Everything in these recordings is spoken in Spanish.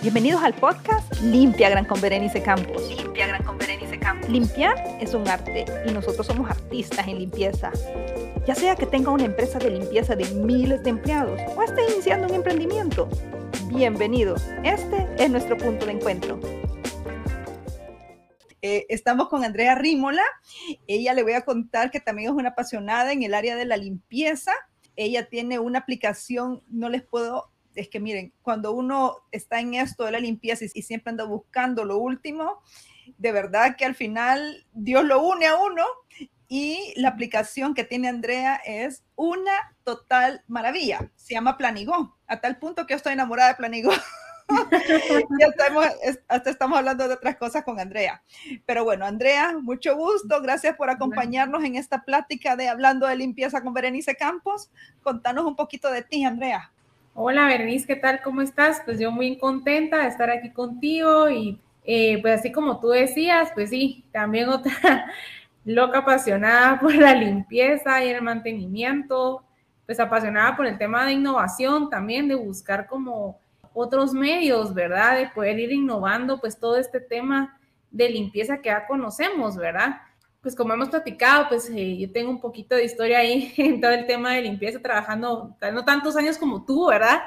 Bienvenidos al podcast Limpia Gran con Berenice Campos. Limpia Gran con Berenice Campos. Limpiar es un arte y nosotros somos artistas en limpieza. Ya sea que tenga una empresa de limpieza de miles de empleados o esté iniciando un emprendimiento. Bienvenido. Este es nuestro punto de encuentro. Eh, estamos con Andrea Rímola. Ella le voy a contar que también es una apasionada en el área de la limpieza. Ella tiene una aplicación, no les puedo es que miren, cuando uno está en esto de la limpieza y, siempre anda buscando lo último, de verdad que al final Dios lo une a uno y la aplicación que tiene Andrea es una total maravilla. Se llama Planigó, a tal punto que yo estoy enamorada de Planigó. ya estamos, hasta estamos hablando de otras cosas con Andrea. Pero bueno, Andrea, mucho gusto. Gracias por acompañarnos en esta plática de Hablando de Limpieza con Berenice Campos. Contanos un poquito de ti, Andrea. Hola Bernice, ¿qué tal? ¿Cómo estás? Pues yo muy contenta de estar aquí contigo y eh, pues así como tú decías, pues sí, también otra loca apasionada por la limpieza y el mantenimiento, pues apasionada por el tema de innovación también, de buscar como otros medios, ¿verdad? De poder ir innovando pues todo este tema de limpieza que ya conocemos, ¿verdad? Pues como hemos platicado, pues eh, yo tengo un poquito de historia ahí en todo el tema de limpieza, trabajando, no tantos años como tú, ¿verdad?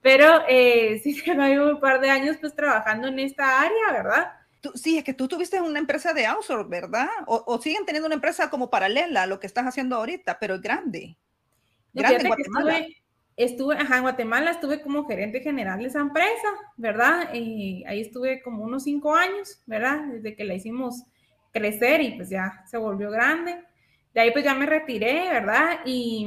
Pero eh, sí tengo un par de años pues trabajando en esta área, ¿verdad? sí, es que tú tuviste una empresa de outsource, ¿verdad? O, siguen teniendo una empresa como paralela a lo que estás haciendo ahorita, pero es grande. Grande en Guatemala. Estuve, ajá, en Guatemala estuve como gerente general de esa empresa, ¿verdad? Y ahí estuve como unos cinco años, ¿verdad? Desde que la hicimos crecer y pues ya se volvió grande. De ahí pues ya me retiré, ¿verdad? Y,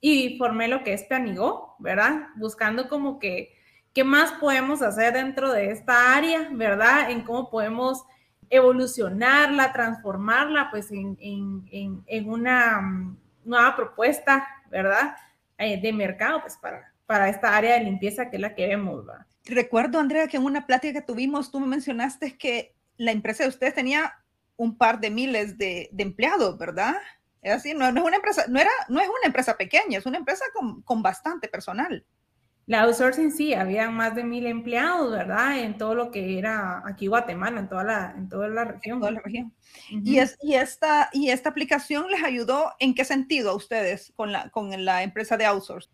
y formé lo que es Planigó, ¿verdad? Buscando como que, ¿qué más podemos hacer dentro de esta área, ¿verdad? En cómo podemos evolucionarla, transformarla, pues en, en, en, una mm, nueva propuesta, ¿verdad? Eh, de mercado, pues para, para esta área de limpieza que es la que vemos, ¿verdad? Recuerdo, Andrea, que en una plática que tuvimos, tú me mencionaste que la empresa de ustedes tenía un par de miles de, empleados, ¿verdad? Es así, no, es una empresa, no, era, no es una empresa pequeña, es una empresa con, bastante personal. La outsourcing sí, había más de mil empleados, ¿verdad? En todo lo que era aquí Guatemala, en toda la, en toda la región. toda la región. y, es, y, esta, ¿Y esta aplicación les ayudó en qué sentido a ustedes con la, con la empresa de outsourcing?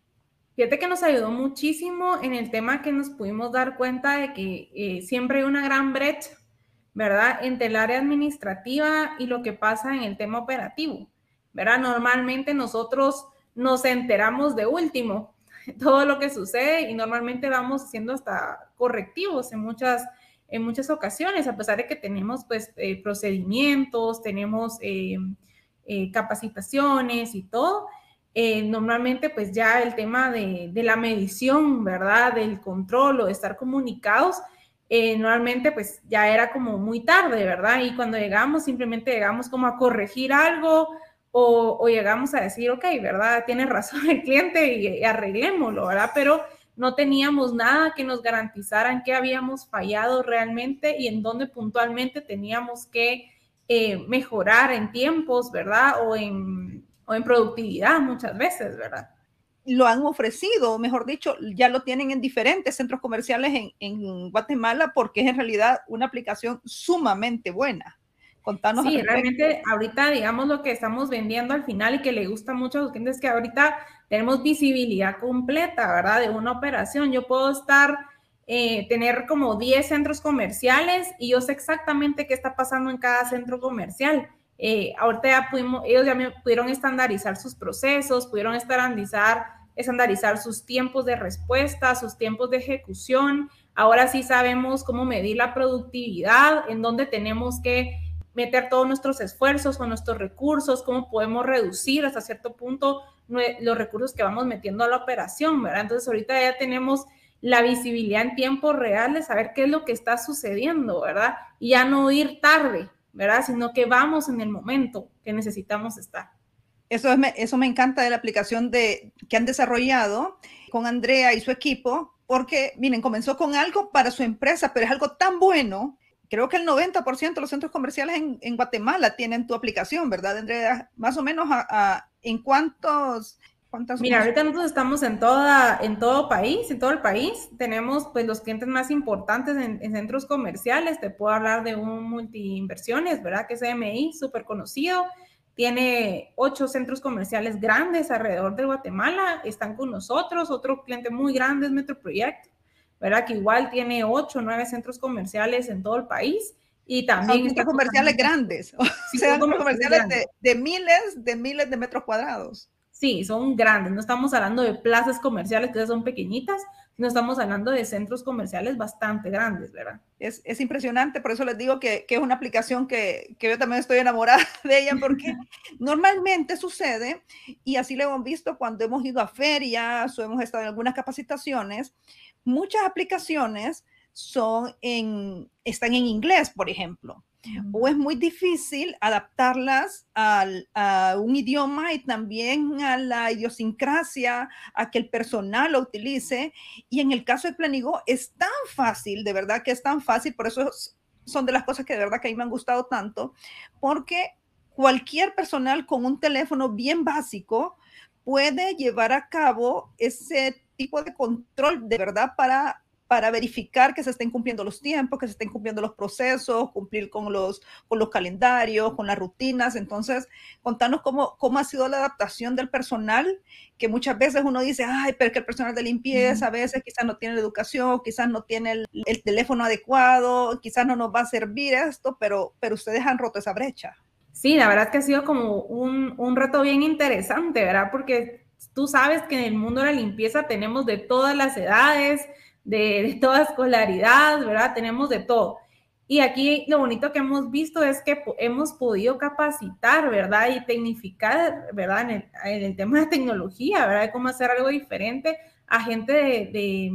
Fíjate que nos ayudó muchísimo en el tema que nos pudimos dar cuenta de que eh, siempre hay una gran brecha ¿verdad? Entre el área administrativa y lo que pasa en el tema operativo, ¿verdad? Normalmente nosotros nos enteramos de último todo lo que sucede y normalmente vamos haciendo hasta correctivos en muchas, en muchas ocasiones, a pesar de que tenemos pues eh, procedimientos, tenemos eh, eh, capacitaciones y todo. normalmente pues ya el tema de, de la medición, ¿verdad? Del control o de estar comunicados, eh, normalmente pues ya era como muy tarde, ¿verdad? Y cuando llegamos simplemente llegamos como a corregir algo o, llegamos a decir, ok, ¿verdad? Tiene razón el cliente y, arreglémoslo, ¿verdad? Pero no teníamos nada que nos garantizaran que habíamos fallado realmente y en dónde puntualmente teníamos que eh, mejorar en tiempos, ¿verdad? O en, o en productividad muchas veces, ¿verdad? Lo han ofrecido, mejor dicho, ya lo tienen en diferentes centros comerciales en, Guatemala porque es en realidad una aplicación sumamente buena. Contanos. Sí, realmente ahorita, digamos, lo que estamos vendiendo al final y que le gusta mucho a los clientes es que ahorita tenemos visibilidad completa, ¿verdad? De una operación. Yo puedo estar, eh, tener como 10 centros comerciales y yo sé exactamente qué está pasando en cada centro comercial. Eh, ahorita ya pudimos, ellos ya me pudieron estandarizar sus procesos, pudieron estandarizar estandarizar sus tiempos de respuesta, sus tiempos de ejecución. Ahora sí sabemos cómo medir la productividad, en dónde tenemos que meter todos nuestros esfuerzos con nuestros recursos, cómo podemos reducir hasta cierto punto los recursos que vamos metiendo a la operación, ¿verdad? Entonces ahorita ya tenemos la visibilidad en tiempo real de saber qué es lo que está sucediendo, ¿verdad? Y ya no ir tarde, ¿verdad? Sino que vamos en el momento que necesitamos estar. Eso, me, eso me encanta de la aplicación de, que han desarrollado con Andrea y su equipo, porque, miren, comenzó con algo para su empresa, pero es algo tan bueno. Creo que el 90% de los centros comerciales en, en, Guatemala tienen tu aplicación, ¿verdad, Andrea? Más o menos a, ¿en cuántos Mira, ahorita nosotros estamos en, toda, en todo país, en todo el país. Tenemos pues los clientes más importantes en, centros comerciales. Te puedo hablar de un multiinversiones, ¿verdad? Que es MI, súper conocido. Tiene ocho centros comerciales grandes alrededor de Guatemala. Están con nosotros. Otro cliente muy grande es Metroproject, ¿verdad? Que igual tiene ocho, nueve centros comerciales en todo el país. Y también... Son centros comerciales grandes. Sí, son comerciales de, de miles, de miles de metros cuadrados. Sí, son grandes, no estamos hablando de plazas comerciales que son pequeñitas, no estamos hablando de centros comerciales bastante grandes, ¿verdad? Es, es impresionante, por eso les digo que, que es una aplicación que, que, yo también estoy enamorada de ella, porque normalmente sucede, y así lo hemos visto cuando hemos ido a ferias o hemos estado en algunas capacitaciones, muchas aplicaciones son en, están en inglés, por ejemplo o es muy difícil adaptarlas al, a un idioma y también a la idiosincrasia, a que el personal lo utilice. Y en el caso de Planigo es tan fácil, de verdad que es tan fácil, por eso son de las cosas que de verdad que a mí me han gustado tanto, porque cualquier personal con un teléfono bien básico puede llevar a cabo ese tipo de control de verdad para para verificar que se estén cumpliendo los tiempos, que se estén cumpliendo los procesos, cumplir con los, con los calendarios, con las rutinas. Entonces, contanos cómo, cómo ha sido la adaptación del personal, que muchas veces uno dice, ay, pero que el personal de limpieza a veces quizás no tiene la educación, quizás no tiene el, el, teléfono adecuado, quizás no nos va a servir esto, pero, pero ustedes han roto esa brecha. Sí, la verdad que ha sido como un, un reto bien interesante, ¿verdad? Porque tú sabes que en el mundo de la limpieza tenemos de todas las edades, de, toda escolaridad, ¿verdad? Tenemos de todo. Y aquí lo bonito que hemos visto es que hemos podido capacitar, ¿verdad? Y tecnificar, ¿verdad? En el, tema de tecnología, ¿verdad? De cómo hacer algo diferente a gente de,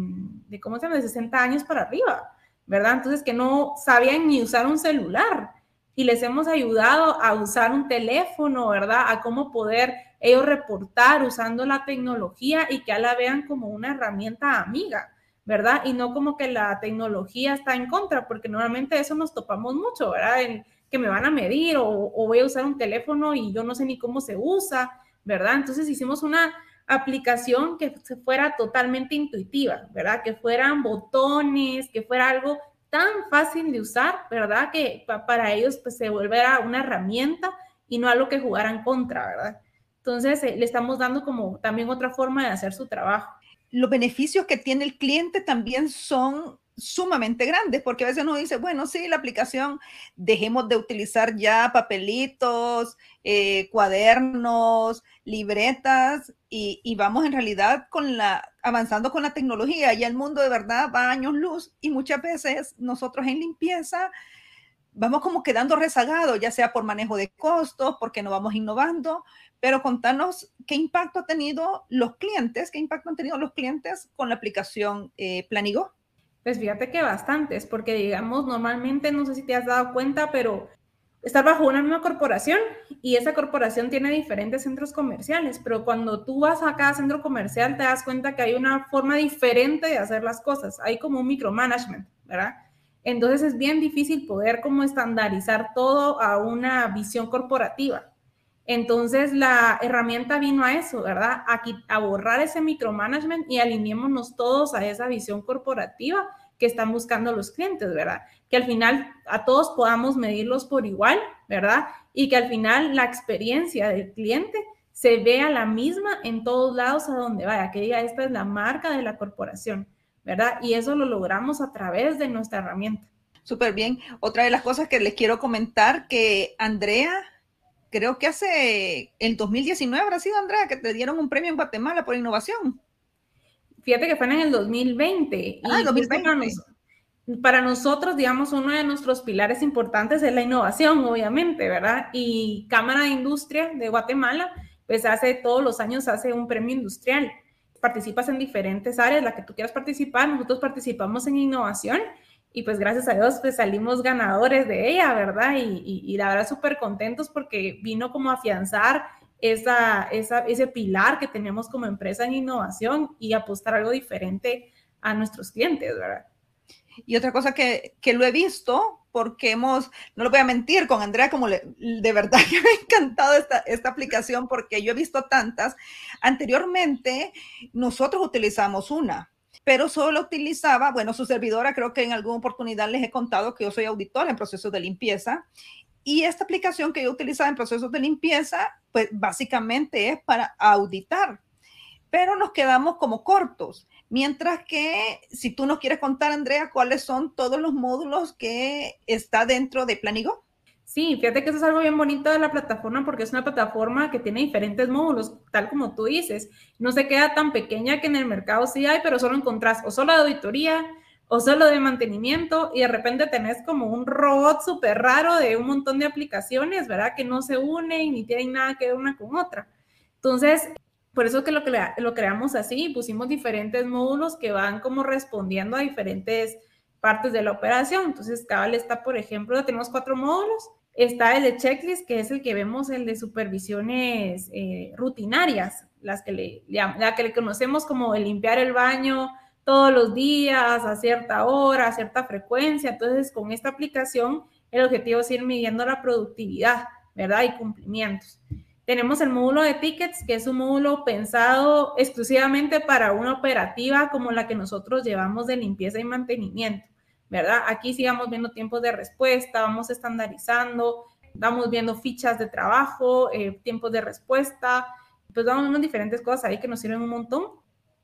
de, ¿cómo se llama? De 60 años para arriba, ¿verdad? Entonces que no sabían ni usar un celular y les hemos ayudado a usar un teléfono, ¿verdad? A cómo poder ellos reportar usando la tecnología y que ya la vean como una herramienta amiga, ¿verdad? Y no como que la tecnología está en contra, porque normalmente eso nos topamos mucho, ¿verdad? En que me van a medir o, voy a usar un teléfono y yo no sé ni cómo se usa, ¿verdad? Entonces hicimos una aplicación que fuera totalmente intuitiva, ¿verdad? Que fueran botones, que fuera algo tan fácil de usar, ¿verdad? Que para ellos pues, se volviera una herramienta y no algo que jugaran contra, ¿verdad? Entonces eh, le estamos dando como también otra forma de hacer su trabajo los beneficios que tiene el cliente también son sumamente grandes, porque a veces uno dice, bueno, sí, la aplicación, dejemos de utilizar ya papelitos, eh, cuadernos, libretas, y, vamos en realidad con la, avanzando con la tecnología. Ya el mundo de verdad va a años luz y muchas veces nosotros en limpieza vamos como quedando rezagados, ya sea por manejo de costos, porque no vamos innovando, pero contanos qué impacto ha tenido los clientes, qué impacto han tenido los clientes con la aplicación eh, Planigo. Pues fíjate que bastantes, porque digamos, normalmente, no sé si te has dado cuenta, pero estar bajo una misma corporación y esa corporación tiene diferentes centros comerciales, pero cuando tú vas a cada centro comercial te das cuenta que hay una forma diferente de hacer las cosas, hay como un micromanagement, ¿verdad? Entonces es bien difícil poder como estandarizar todo a una visión corporativa. Entonces la herramienta vino a eso, ¿verdad? A, borrar ese micromanagement y alineémonos todos a esa visión corporativa que están buscando los clientes, ¿verdad? Que al final a todos podamos medirlos por igual, ¿verdad? Y que al final la experiencia del cliente se vea la misma en todos lados a donde vaya, que diga, esta es la marca de la corporación, ¿verdad? Y eso lo logramos a través de nuestra herramienta. Súper bien. Otra de las cosas que les quiero comentar que Andrea creo que hace el 2019 habrá sido, Andrea, que te dieron un premio en Guatemala por innovación. Fíjate que fue en el 2020. Ah, y 2020. Para, nosotros, digamos, uno de nuestros pilares importantes es la innovación, obviamente, ¿verdad? Y Cámara de Industria de Guatemala, pues hace todos los años hace un premio industrial. Participas en diferentes áreas, la que tú quieras participar. Nosotros participamos en innovación y pues gracias a Dios pues salimos ganadores de ella, ¿verdad? Y, y, la verdad súper contentos porque vino como afianzar esa, esa, ese pilar que tenemos como empresa en innovación y apostar algo diferente a nuestros clientes, ¿verdad? Y otra cosa que, que lo he visto, porque hemos, no lo voy a mentir, con Andrea, como le, de verdad que me ha encantado esta, esta aplicación porque yo he visto tantas. Anteriormente, nosotros utilizamos una, pero solo utilizaba, bueno, su servidora, creo que en alguna oportunidad les he contado que yo soy auditor en procesos de limpieza. Y esta aplicación que yo utilizaba en procesos de limpieza, pues básicamente es para auditar, pero nos quedamos como cortos. Mientras que si tú nos quieres contar, Andrea, cuáles son todos los módulos que está dentro de Planigo. Sí, fíjate que eso es algo bien bonito de la plataforma porque es una plataforma que tiene diferentes módulos, tal como tú dices. No se queda tan pequeña que en el mercado sí hay, pero solo encontrás o solo de auditoría o solo de mantenimiento y de repente tenés como un robot súper raro de un montón de aplicaciones, ¿verdad? Que no se unen ni tienen nada que ver una con otra. Entonces, por eso que lo, lo creamos así, pusimos diferentes módulos que van como respondiendo a diferentes partes de la operación. Entonces, Cabal está, por ejemplo, tenemos cuatro módulos Está el de checklist, que es el que vemos, el de supervisiones eh, rutinarias, las que le, la que le conocemos como el limpiar el baño todos los días, a cierta hora, a cierta frecuencia. Entonces, con esta aplicación, el objetivo es ir midiendo la productividad, ¿verdad? Y cumplimientos. Tenemos el módulo de tickets, que es un módulo pensado exclusivamente para una operativa como la que nosotros llevamos de limpieza y mantenimiento. ¿verdad? Aquí sí vamos viendo tiempos de respuesta, vamos estandarizando, vamos viendo fichas de trabajo, eh, tiempos de respuesta, pues vamos viendo diferentes cosas ahí que nos sirven un montón.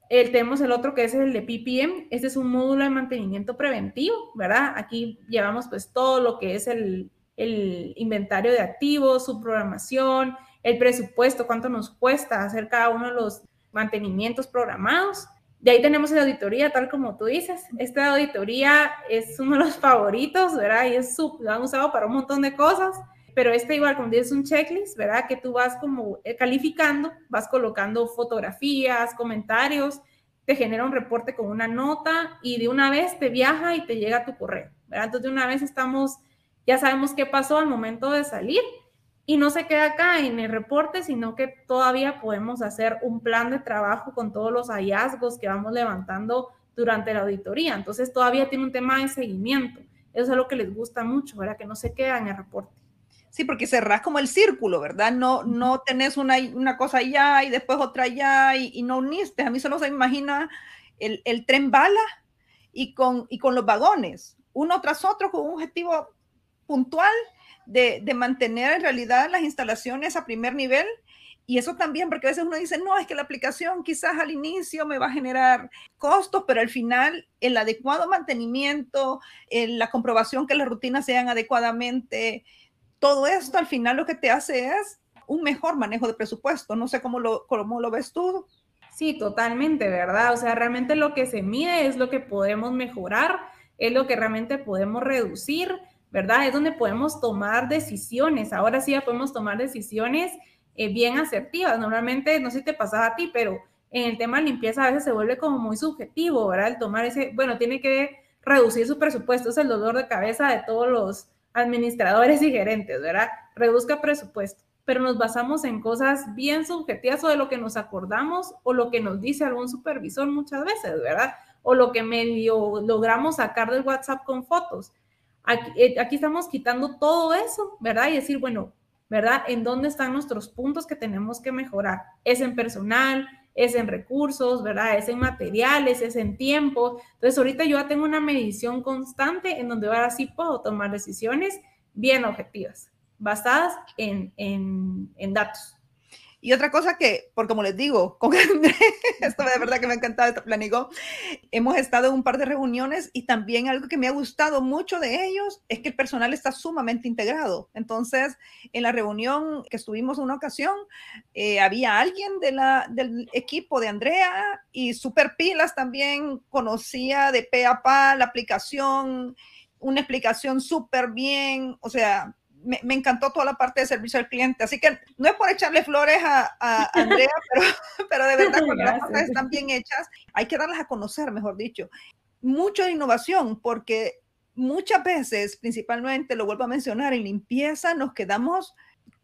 El, tenemos el otro que es el de PPM, este es un módulo de mantenimiento preventivo, ¿verdad? Aquí llevamos pues todo lo que es el, el inventario de activos, su programación, el presupuesto, cuánto nos cuesta hacer cada uno de los mantenimientos programados de ahí tenemos la auditoría, tal como tú dices. Esta auditoría es uno de los favoritos, ¿verdad? Y es lo han usado para un montón de cosas. Pero este igual, como dices, un checklist, ¿verdad? Que tú vas como eh, calificando, vas colocando fotografías, comentarios, te genera un reporte con una nota y de una vez te viaja y te llega tu correo, ¿verdad? Entonces de una vez estamos, ya sabemos qué pasó al momento de salir y no se queda acá en el reporte, sino que todavía podemos hacer un plan de trabajo con todos los hallazgos que vamos levantando durante la auditoría. Entonces todavía tiene un tema de seguimiento. Eso es lo que les gusta mucho, ¿verdad? Que no se queda en el reporte. Sí, porque cerrás como el círculo, ¿verdad? No, no tenés una, una cosa allá y después otra allá y, no uniste. A mí solo se me imagina el, el, tren bala y con, y con los vagones, uno tras otro con un objetivo puntual de, mantener en realidad las instalaciones a primer nivel. Y eso también, porque a veces uno dice, no, es que la aplicación quizás al inicio me va a generar costos, pero al final el adecuado mantenimiento, la comprobación que las rutinas sean adecuadamente, todo esto al final lo que te hace es un mejor manejo de presupuesto. No sé cómo lo, cómo lo ves tú. Sí, totalmente, ¿verdad? O sea, realmente lo que se mide es lo que podemos mejorar, es lo que realmente podemos reducir ¿verdad? Es donde podemos tomar decisiones. Ahora sí ya podemos tomar decisiones eh, bien asertivas. Normalmente, no sé si te pasaba a ti, pero en el tema de limpieza a veces se vuelve como muy subjetivo, ¿verdad? El tomar ese, bueno, tiene que reducir su presupuesto, es el dolor de cabeza de todos los administradores y gerentes, ¿verdad? Reduzca presupuesto, pero nos basamos en cosas bien subjetivas o de lo que nos acordamos o lo que nos dice algún supervisor muchas veces, ¿verdad? O lo que medio logramos sacar del WhatsApp con fotos. Eh, aquí, estamos quitando todo eso, ¿verdad? Y decir, bueno, ¿verdad? ¿En dónde están nuestros puntos que tenemos que mejorar? Es en personal, es en recursos, ¿verdad? Es en materiales, es en tiempo. Entonces, ahorita yo ya tengo una medición constante en donde ahora sí puedo tomar decisiones bien objetivas, basadas en, en datos. Y otra cosa que, por como les digo, con André, esto de verdad que me ha encantado este planigo, hemos estado en un par de reuniones y también algo que me ha gustado mucho de ellos es que el personal está sumamente integrado. Entonces, en la reunión que estuvimos una ocasión, eh, había alguien del equipo de Andrea y Super Pilas también conocía de pe a pa la aplicación, una explicación súper bien, o sea, me, encantó toda la parte de servicio al cliente. Así que no es por echarle flores a, Andrea, pero, de verdad cuando las cosas están bien hechas, hay que darlas a conocer, mejor dicho. Mucho de innovación, porque muchas veces, principalmente, lo vuelvo a mencionar, en limpieza nos quedamos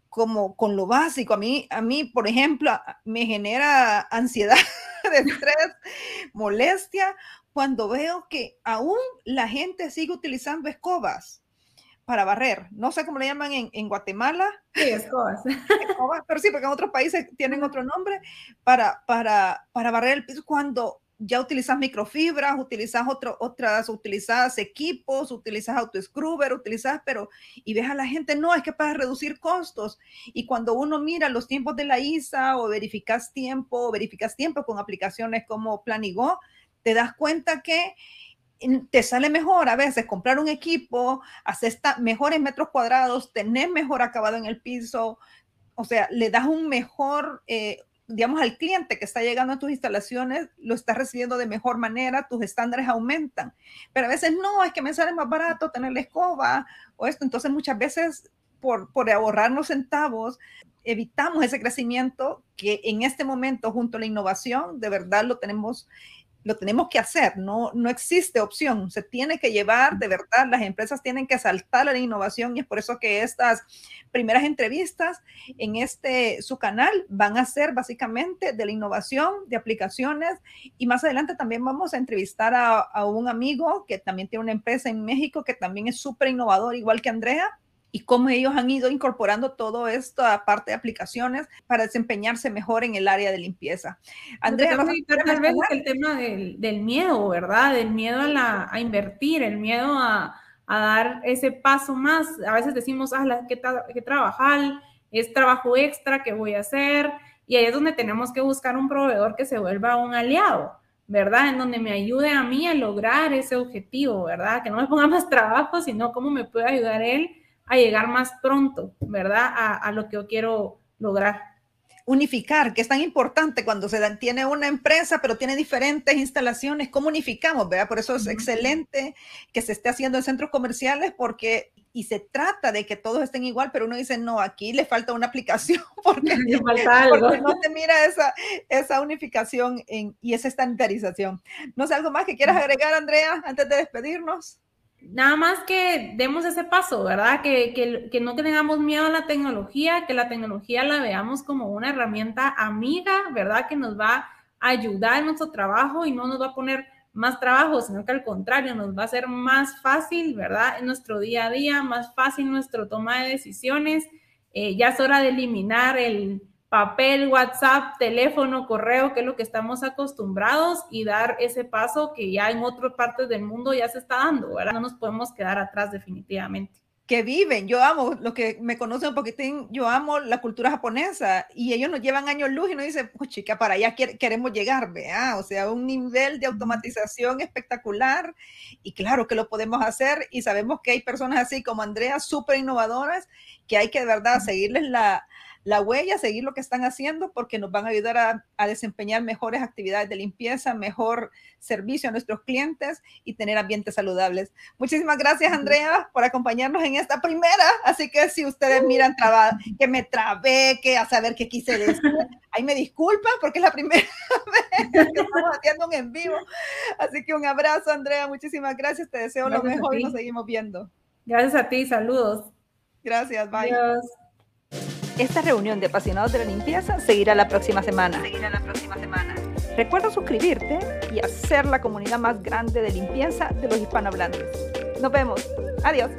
como con lo básico. A mí, a mí, por ejemplo, me genera ansiedad, estrés, molestia, cuando veo que aún la gente sigue utilizando escobas para barrer. No sé cómo le llaman en, Guatemala. Sí, escobas. Pero sí, porque en otros países tienen otro nombre para, para, para barrer el piso. Cuando ya utilizas microfibras, utilizas otro, otras, utilizas equipos, utilizas autoscrubber, utilizas, pero, y ves a la gente, no, es que para reducir costos. Y cuando uno mira los tiempos de la ISA o verificas tiempo, o verificas tiempo con aplicaciones como Planigo, te das cuenta que te sale mejor a veces comprar un equipo, hacer mejores metros cuadrados, tener mejor acabado en el piso, o sea, le das un mejor, eh, digamos, al cliente que está llegando a tus instalaciones, lo está recibiendo de mejor manera, tus estándares aumentan. Pero a veces no, es que me sale más barato tener la escoba o esto. Entonces muchas veces por, por ahorrarnos centavos, evitamos ese crecimiento que en este momento junto a la innovación de verdad lo tenemos lo tenemos que hacer, no, no existe opción, se tiene que llevar, de verdad, las empresas tienen que saltar a la innovación y es por eso que estas primeras entrevistas en este su canal van a ser básicamente de la innovación, de aplicaciones y más adelante también vamos a entrevistar a, a un amigo que también tiene una empresa en México que también es súper innovador, igual que Andrea, y cómo ellos han ido incorporando todo esto aparte de aplicaciones para desempeñarse mejor en el área de limpieza. Andrea, tal vez el tema del, del, miedo, ¿verdad? Del miedo a, la, a invertir, el miedo a, a, dar ese paso más. A veces decimos, ah, ¿qué, qué trabajar? Es trabajo extra que voy a hacer. Y ahí es donde tenemos que buscar un proveedor que se vuelva un aliado. ¿verdad? En donde me ayude a mí a lograr ese objetivo, ¿verdad? Que no me ponga más trabajo, sino cómo me puede ayudar él a llegar más pronto, ¿verdad? A, lo que yo quiero lograr. Unificar, que es tan importante cuando se tiene una empresa, pero tiene diferentes instalaciones, ¿cómo unificamos? ¿verdad? Por eso es excelente que se esté haciendo en centros comerciales, porque y se trata de que todos estén igual, pero uno dice, no, aquí le falta una aplicación porque, no se mira esa, esa unificación y esa estandarización. No sé, algo más que quieras agregar, Andrea, antes de despedirnos nada más que demos ese paso, ¿verdad? Que, que, que, no tengamos miedo a la tecnología, que la tecnología la veamos como una herramienta amiga, ¿verdad? Que nos va a ayudar en nuestro trabajo y no nos va a poner más trabajo, sino que al contrario, nos va a hacer más fácil, ¿verdad? En nuestro día a día, más fácil nuestro toma de decisiones. Eh, ya es hora de eliminar el, papel, WhatsApp, teléfono, correo, que es lo que estamos acostumbrados y dar ese paso que ya en otras partes del mundo ya se está dando, ¿verdad? No nos podemos quedar atrás definitivamente que viven. Yo amo, lo que me conocen un poquitín, yo amo la cultura japonesa y ellos nos llevan años luz y nos dicen, chica, para allá queremos llegar, vea, o sea, un nivel de automatización espectacular y claro que lo podemos hacer y sabemos que hay personas así como Andrea, súper innovadoras, que hay que de verdad seguirles la, la huella, seguir lo que están haciendo porque nos van a ayudar a, desempeñar mejores actividades de limpieza, mejor servicio a nuestros clientes y tener ambientes saludables. Muchísimas gracias, Andrea, por acompañarnos en esta primera. Así que si ustedes miran que me trabé, que a saber qué quise decir, ahí me disculpan porque es la primera vez que estamos haciendo un en vivo. Así que un abrazo, Andrea. Muchísimas gracias. Te deseo lo mejor y nos seguimos viendo. Gracias a ti. Saludos. Gracias. Bye. Esta reunión de apasionados de la limpieza seguirá la próxima semana. Seguirá la próxima semana. Recuerda suscribirte y hacer la comunidad más grande de limpieza de los hispanohablantes. Nos vemos. Adiós.